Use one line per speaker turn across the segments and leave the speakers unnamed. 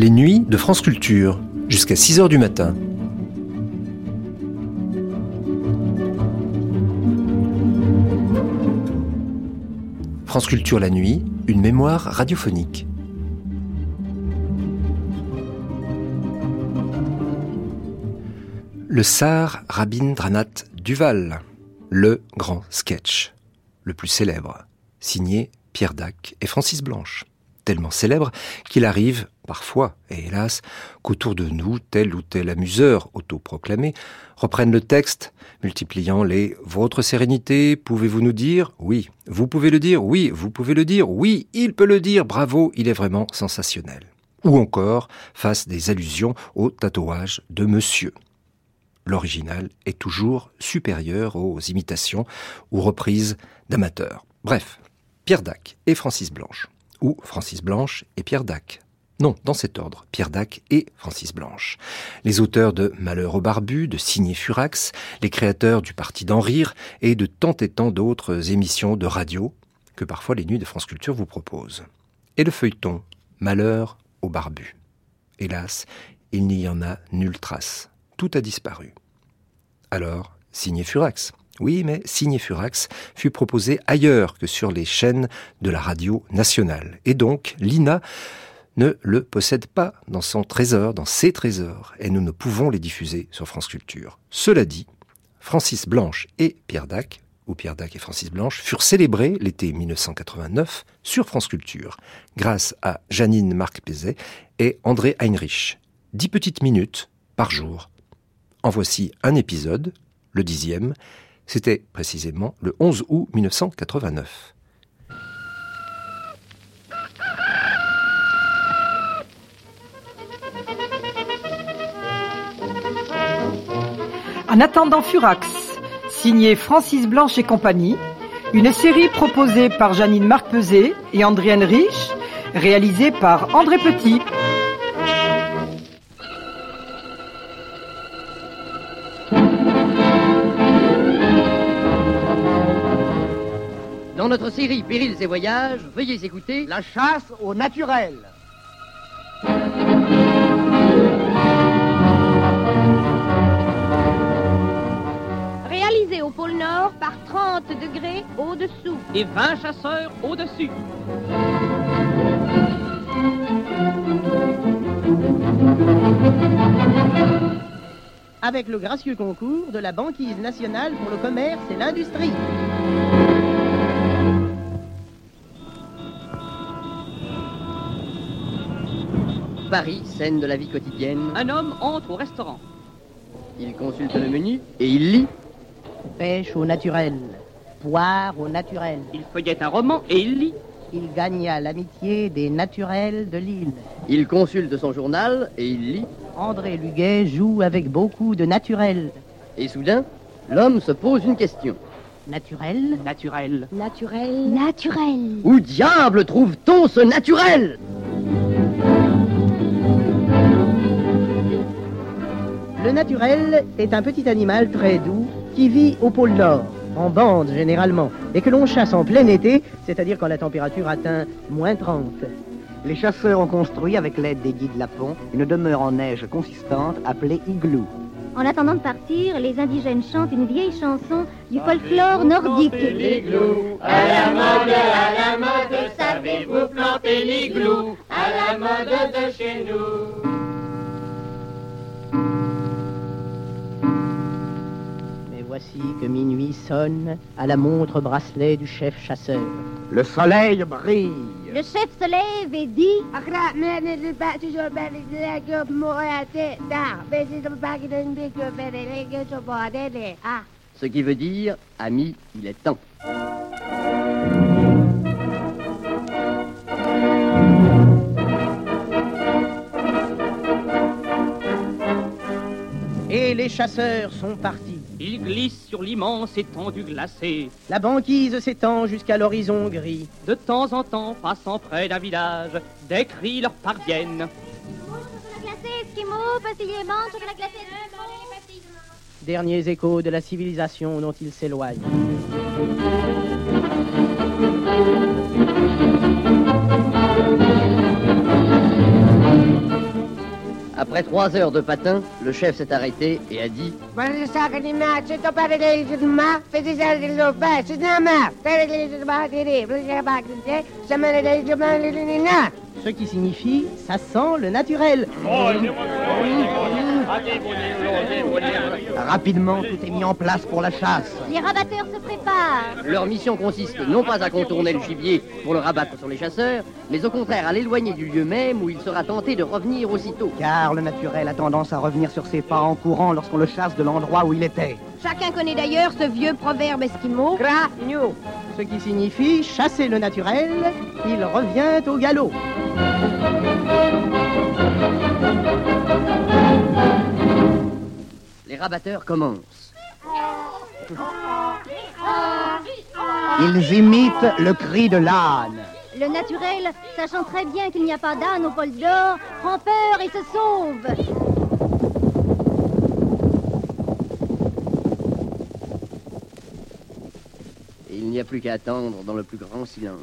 Les nuits de France Culture, jusqu'à 6 h du matin. France Culture la nuit, une mémoire radiophonique. Le Sar Rabindranath Duval, le grand sketch, le plus célèbre, signé Pierre Dac et Francis Blanche. Tellement célèbre qu'il arrive, parfois, et hélas, qu'autour de nous, tel ou tel amuseur autoproclamé reprenne le texte, multipliant les Votre sérénité, pouvez-vous nous dire? Oui. Vous pouvez le dire Oui. Vous pouvez le dire Oui. Il peut le dire. Bravo, il est vraiment sensationnel. Ou encore, fasse des allusions au tatouage de monsieur l'original est toujours supérieur aux imitations ou reprises d'amateurs. Bref, Pierre Dac et Francis Blanche. Ou Francis Blanche et Pierre Dac. Non, dans cet ordre, Pierre Dac et Francis Blanche. Les auteurs de Malheur au barbu, de Signé Furax, les créateurs du Parti d'en rire et de tant et tant d'autres émissions de radio que parfois les Nuits de France Culture vous proposent. Et le feuilleton Malheur au barbu. Hélas, il n'y en a nulle trace tout a disparu. Alors, signé Furax. Oui, mais Signé Furax fut proposé ailleurs que sur les chaînes de la radio nationale. Et donc, l'INA ne le possède pas dans son trésor, dans ses trésors, et nous ne pouvons les diffuser sur France Culture. Cela dit, Francis Blanche et Pierre Dac, ou Pierre Dac et Francis Blanche, furent célébrés l'été 1989 sur France Culture, grâce à Janine Marc Pézet et André Heinrich. Dix petites minutes par jour en voici un épisode, le dixième. C'était précisément le 11 août 1989.
En attendant Furax, signé Francis Blanche et compagnie, une série proposée par Janine Marc-Peset et Andrienne Rich, réalisée par André Petit.
Notre série Périls et voyages, veuillez écouter
La chasse au naturel.
Réalisé au pôle Nord par 30 degrés au-dessous.
Et 20 chasseurs au-dessus.
Avec le gracieux concours de la Banquise nationale pour le commerce et l'industrie. Paris, scène de la vie quotidienne.
Un homme entre au restaurant.
Il consulte le menu et il lit. Pêche au naturel, poire au naturel.
Il feuillette un roman et il lit.
Il gagna l'amitié des naturels de l'île. Il consulte son journal et il lit. André Luguet joue avec beaucoup de naturel. Et soudain, l'homme se pose une question. Naturel?
Naturel.
Naturel. Naturel.
Où diable trouve-t-on ce naturel? Le naturel est un petit animal très doux qui vit au pôle Nord, en bande généralement, et que l'on chasse en plein été, c'est-à-dire quand la température atteint moins 30.
Les chasseurs ont construit, avec l'aide des guides Lapons, une demeure en neige consistante appelée igloo.
En attendant de partir, les indigènes chantent une vieille chanson du folklore nordique.
L'igloo, à la mode, à la mode, savez-vous planter l'igloo, à la mode de chez nous.
Voici que minuit sonne à la montre bracelet du chef chasseur.
Le soleil brille.
Le chef se lève et dit
Ce qui veut dire, ami, il est temps. Et les chasseurs sont partis.
Ils glissent sur l'immense étendue glacée.
La banquise s'étend jusqu'à l'horizon gris.
De temps en temps, passant près d'un village, des cris leur parviennent.
Derniers échos de la civilisation dont ils s'éloignent.
Après trois heures de patin, le chef s'est arrêté et a dit
Ce qui signifie ça sent le naturel. Rapidement, tout est mis en place pour la chasse.
Les rabatteurs se préparent.
Leur mission consiste non pas à contourner le gibier pour le rabattre sur les chasseurs, mais au contraire à l'éloigner du lieu même où il sera tenté de revenir aussitôt.
Car le naturel a tendance à revenir sur ses pas en courant lorsqu'on le chasse de l'endroit où il était.
Chacun connaît d'ailleurs ce vieux proverbe esquimau.
Ce qui signifie chasser le naturel, il revient au galop.
Rabatteurs commencent.
Ils imitent le cri de l'âne.
Le naturel, sachant très bien qu'il n'y a pas d'âne au pôle d'or, prend peur et se sauve.
N'y a plus qu'à attendre dans le plus grand silence.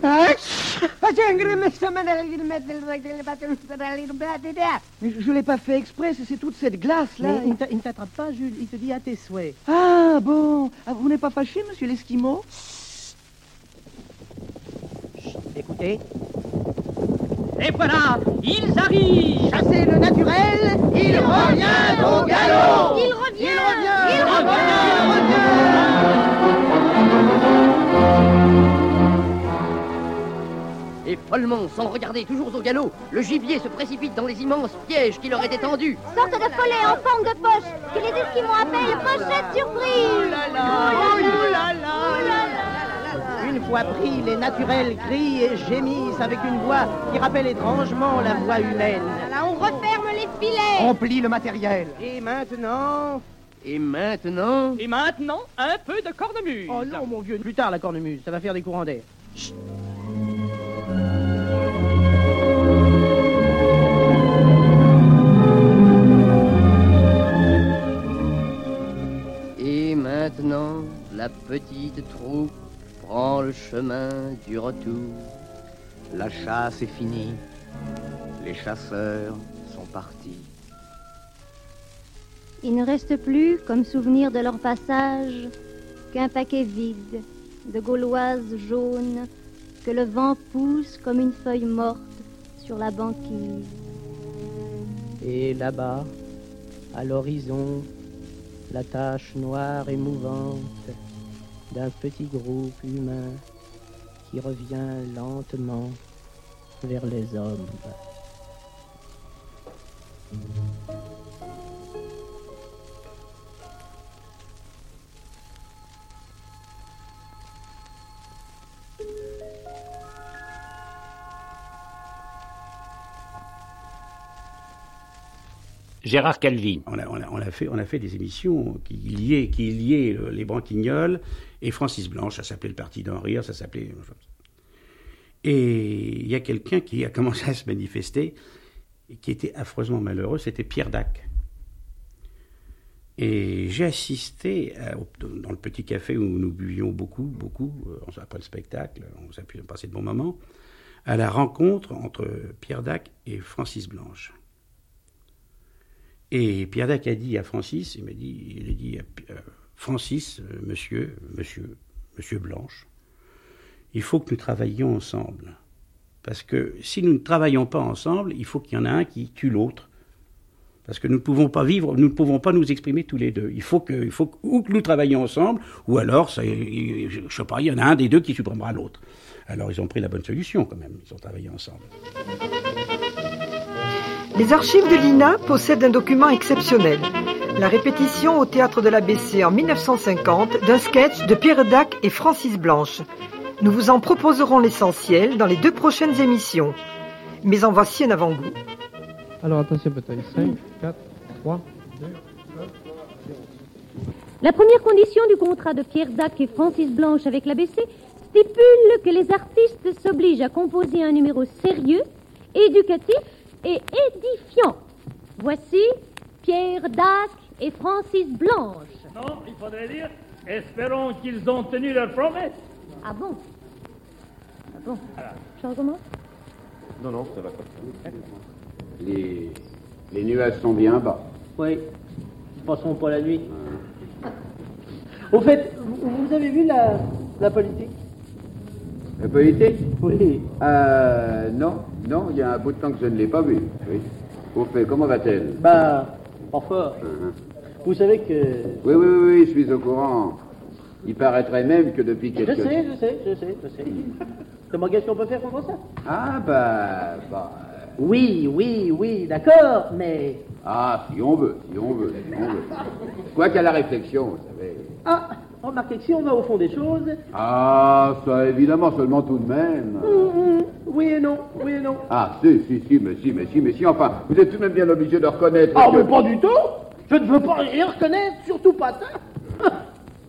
Mais je, je l'ai pas fait exprès, c'est toute cette glace-là. il ne t'a- il ne t'attrape pas, Jules, il te dit à tes souhaits. Ah, bon. Ah, vous n'êtes pas fâché, monsieur l'Esquimau? Écoutez.
Et voilà, ils arrivent
Chasser le naturel, il revient au galop
Il revient
Il revient Il revient
Et follement, sans regarder, toujours au galop, le gibier se précipite dans les immenses pièges qui leur étaient tendus.
Sorte de follet en forme de poche que les Esquimaux appellent pochette surprise.
Une fois pris, les naturels crient et gémissent avec une voix qui rappelle étrangement la voix humaine.
Là, on referme les filets.
On plie le matériel. Et maintenant...
Et maintenant,
Et maintenant, un peu de cornemuse.
Oh non, mon vieux, plus tard la cornemuse, ça va faire des courants d'air.
et la petite troupe prend le chemin du retour.
La chasse est finie. Les chasseurs sont partis.
Il ne reste plus, comme souvenir de leur passage, qu'un paquet vide de gauloises jaunes que le vent pousse comme une feuille morte sur la banquise.
Et là-bas, à l'horizon, la tache noire et mouvante d'un petit groupe humain qui revient lentement vers les hommes.
Gérard Calvin.
On a, on a- on a fait, on a fait des émissions qui liaient, qui liaient le- les Branquignoles et Francis Blanche. Ça s'appelait le Parti d'en rire, ça s'appelait. Et il y a quelqu'un qui a commencé à se manifester et qui était affreusement malheureux, c'était Pierre Dac. Et j'ai assisté dans le petit café où nous buvions beaucoup, beaucoup, euh, après le spectacle, on s'est pu passer de bons moments, à la rencontre entre Pierre Dac et Francis Blanche. Et Pierre Dac a dit à Francis, il m'a dit, il a dit à euh, Francis, euh, monsieur, monsieur, monsieur Blanche, il faut que nous travaillions ensemble. Parce que si nous ne travaillons pas ensemble, il faut qu'il y en ait un qui tue l'autre. Parce que nous ne pouvons pas vivre, nous ne pouvons pas nous exprimer tous les deux. Il faut que, nous travaillions ensemble, ou alors, je je sais pas, il y en a un des deux qui supprimera l'autre. Alors ils ont pris la bonne solution quand même, ils ont travaillé ensemble.
Les archives de l'INA possèdent un document exceptionnel. La répétition au théâtre de l'ABC en 1950 d'un sketch de Pierre Dac et Francis Blanche. Nous vous en proposerons l'essentiel dans les deux prochaines émissions. Mais en voici un avant-goût.
Alors attention bataille. 5, 4, 3, 2,
La première condition du contrat de Pierre Dac et Francis Blanche avec l'ABC stipule que les artistes s'obligent à composer un numéro sérieux, éducatif et édifiant. Voici Pierre Dac et Francis Blanche.
Non, il faudrait dire, espérons qu'ils ont tenu leur promesse.
Ah bon? Ah bon? Je recommence
Non, non, ça va comme ça. Les,
Les nuages sont bien bas.
Oui, passeront pas la nuit. Au fait, vous avez vu la, la politique?
La politique?
Oui.
Euh, non, non, il y a un bout de temps que je ne l'ai pas vu. Oui. Au fait, comment va-t-elle?
Bah, parfois.
Uh-huh.
Vous savez que.
Oui, oui, oui, oui, je suis au courant. Il paraîtrait même que depuis
Je
quelques...
sais, je sais, je sais, je sais. Comment qu'est-ce qu'on peut faire contre ça
Ah, bah, bah...
Oui, oui, oui, d'accord, mais.
Ah, si on veut, si on veut, si on veut. Quoi qu'à la réflexion, vous savez.
Ah, remarquez que si on va au fond des choses.
Ah, ça évidemment, seulement tout de même.
hum, hum, oui et non, oui et non.
Ah, si, si, si, mais si, mais si, mais si, enfin, vous êtes tout de même bien obligé de reconnaître
Ah,
que...
mais pas du tout Je ne veux pas rien reconnaître, surtout pas ça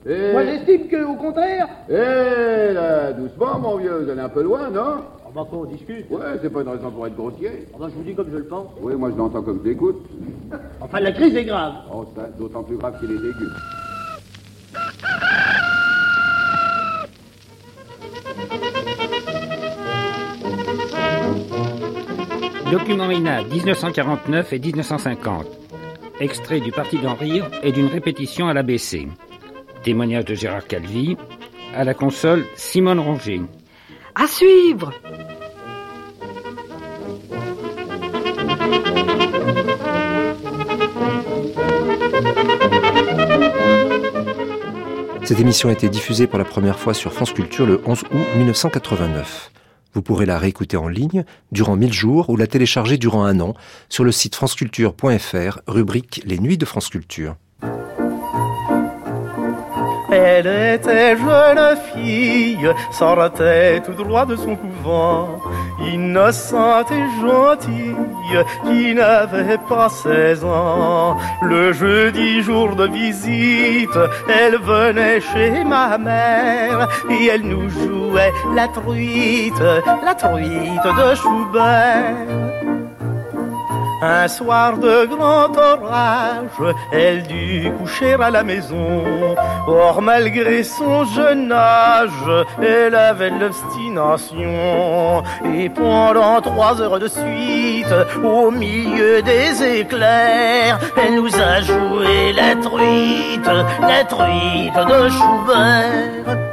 Moi, j'estime qu'au contraire.
eh, là, doucement, mon vieux, vous allez un peu loin, non?
On va qu'on discute.
Ouais, c'est pas une raison pour être grossier.
Ah bah, je vous dis comme je le pense.
Oui, moi je l'entends comme je l'écoute.
Enfin, la crise est grave.
Oh, ça, d'autant plus grave qu'il est aigu.
Document INA 1949 et 1950. Extrait du Parti d'en rire et d'une répétition à l'ABC. Témoignage de Gérard Calvi. À la console, Simone Ronger.
À suivre
Cette émission a été diffusée pour la première fois sur France Culture le 11 août 1989. Vous pourrez la réécouter en ligne durant 1000 jours ou la télécharger durant un an sur le site franceculture.fr, rubrique Les Nuits de France Culture.
Elle était jeune fille, sortait tout droit de son couvent, innocente et gentille, qui n'avait pas 16 ans. Le jeudi jour de visite, elle venait chez ma mère, et elle nous jouait la truite, la truite de Schubert. Un soir de grand orage, elle dut coucher à la maison. Or, malgré son jeune âge, elle avait l'obstination. Et pendant trois heures de suite, au milieu des éclairs, elle nous a joué la truite, la truite de Schubert.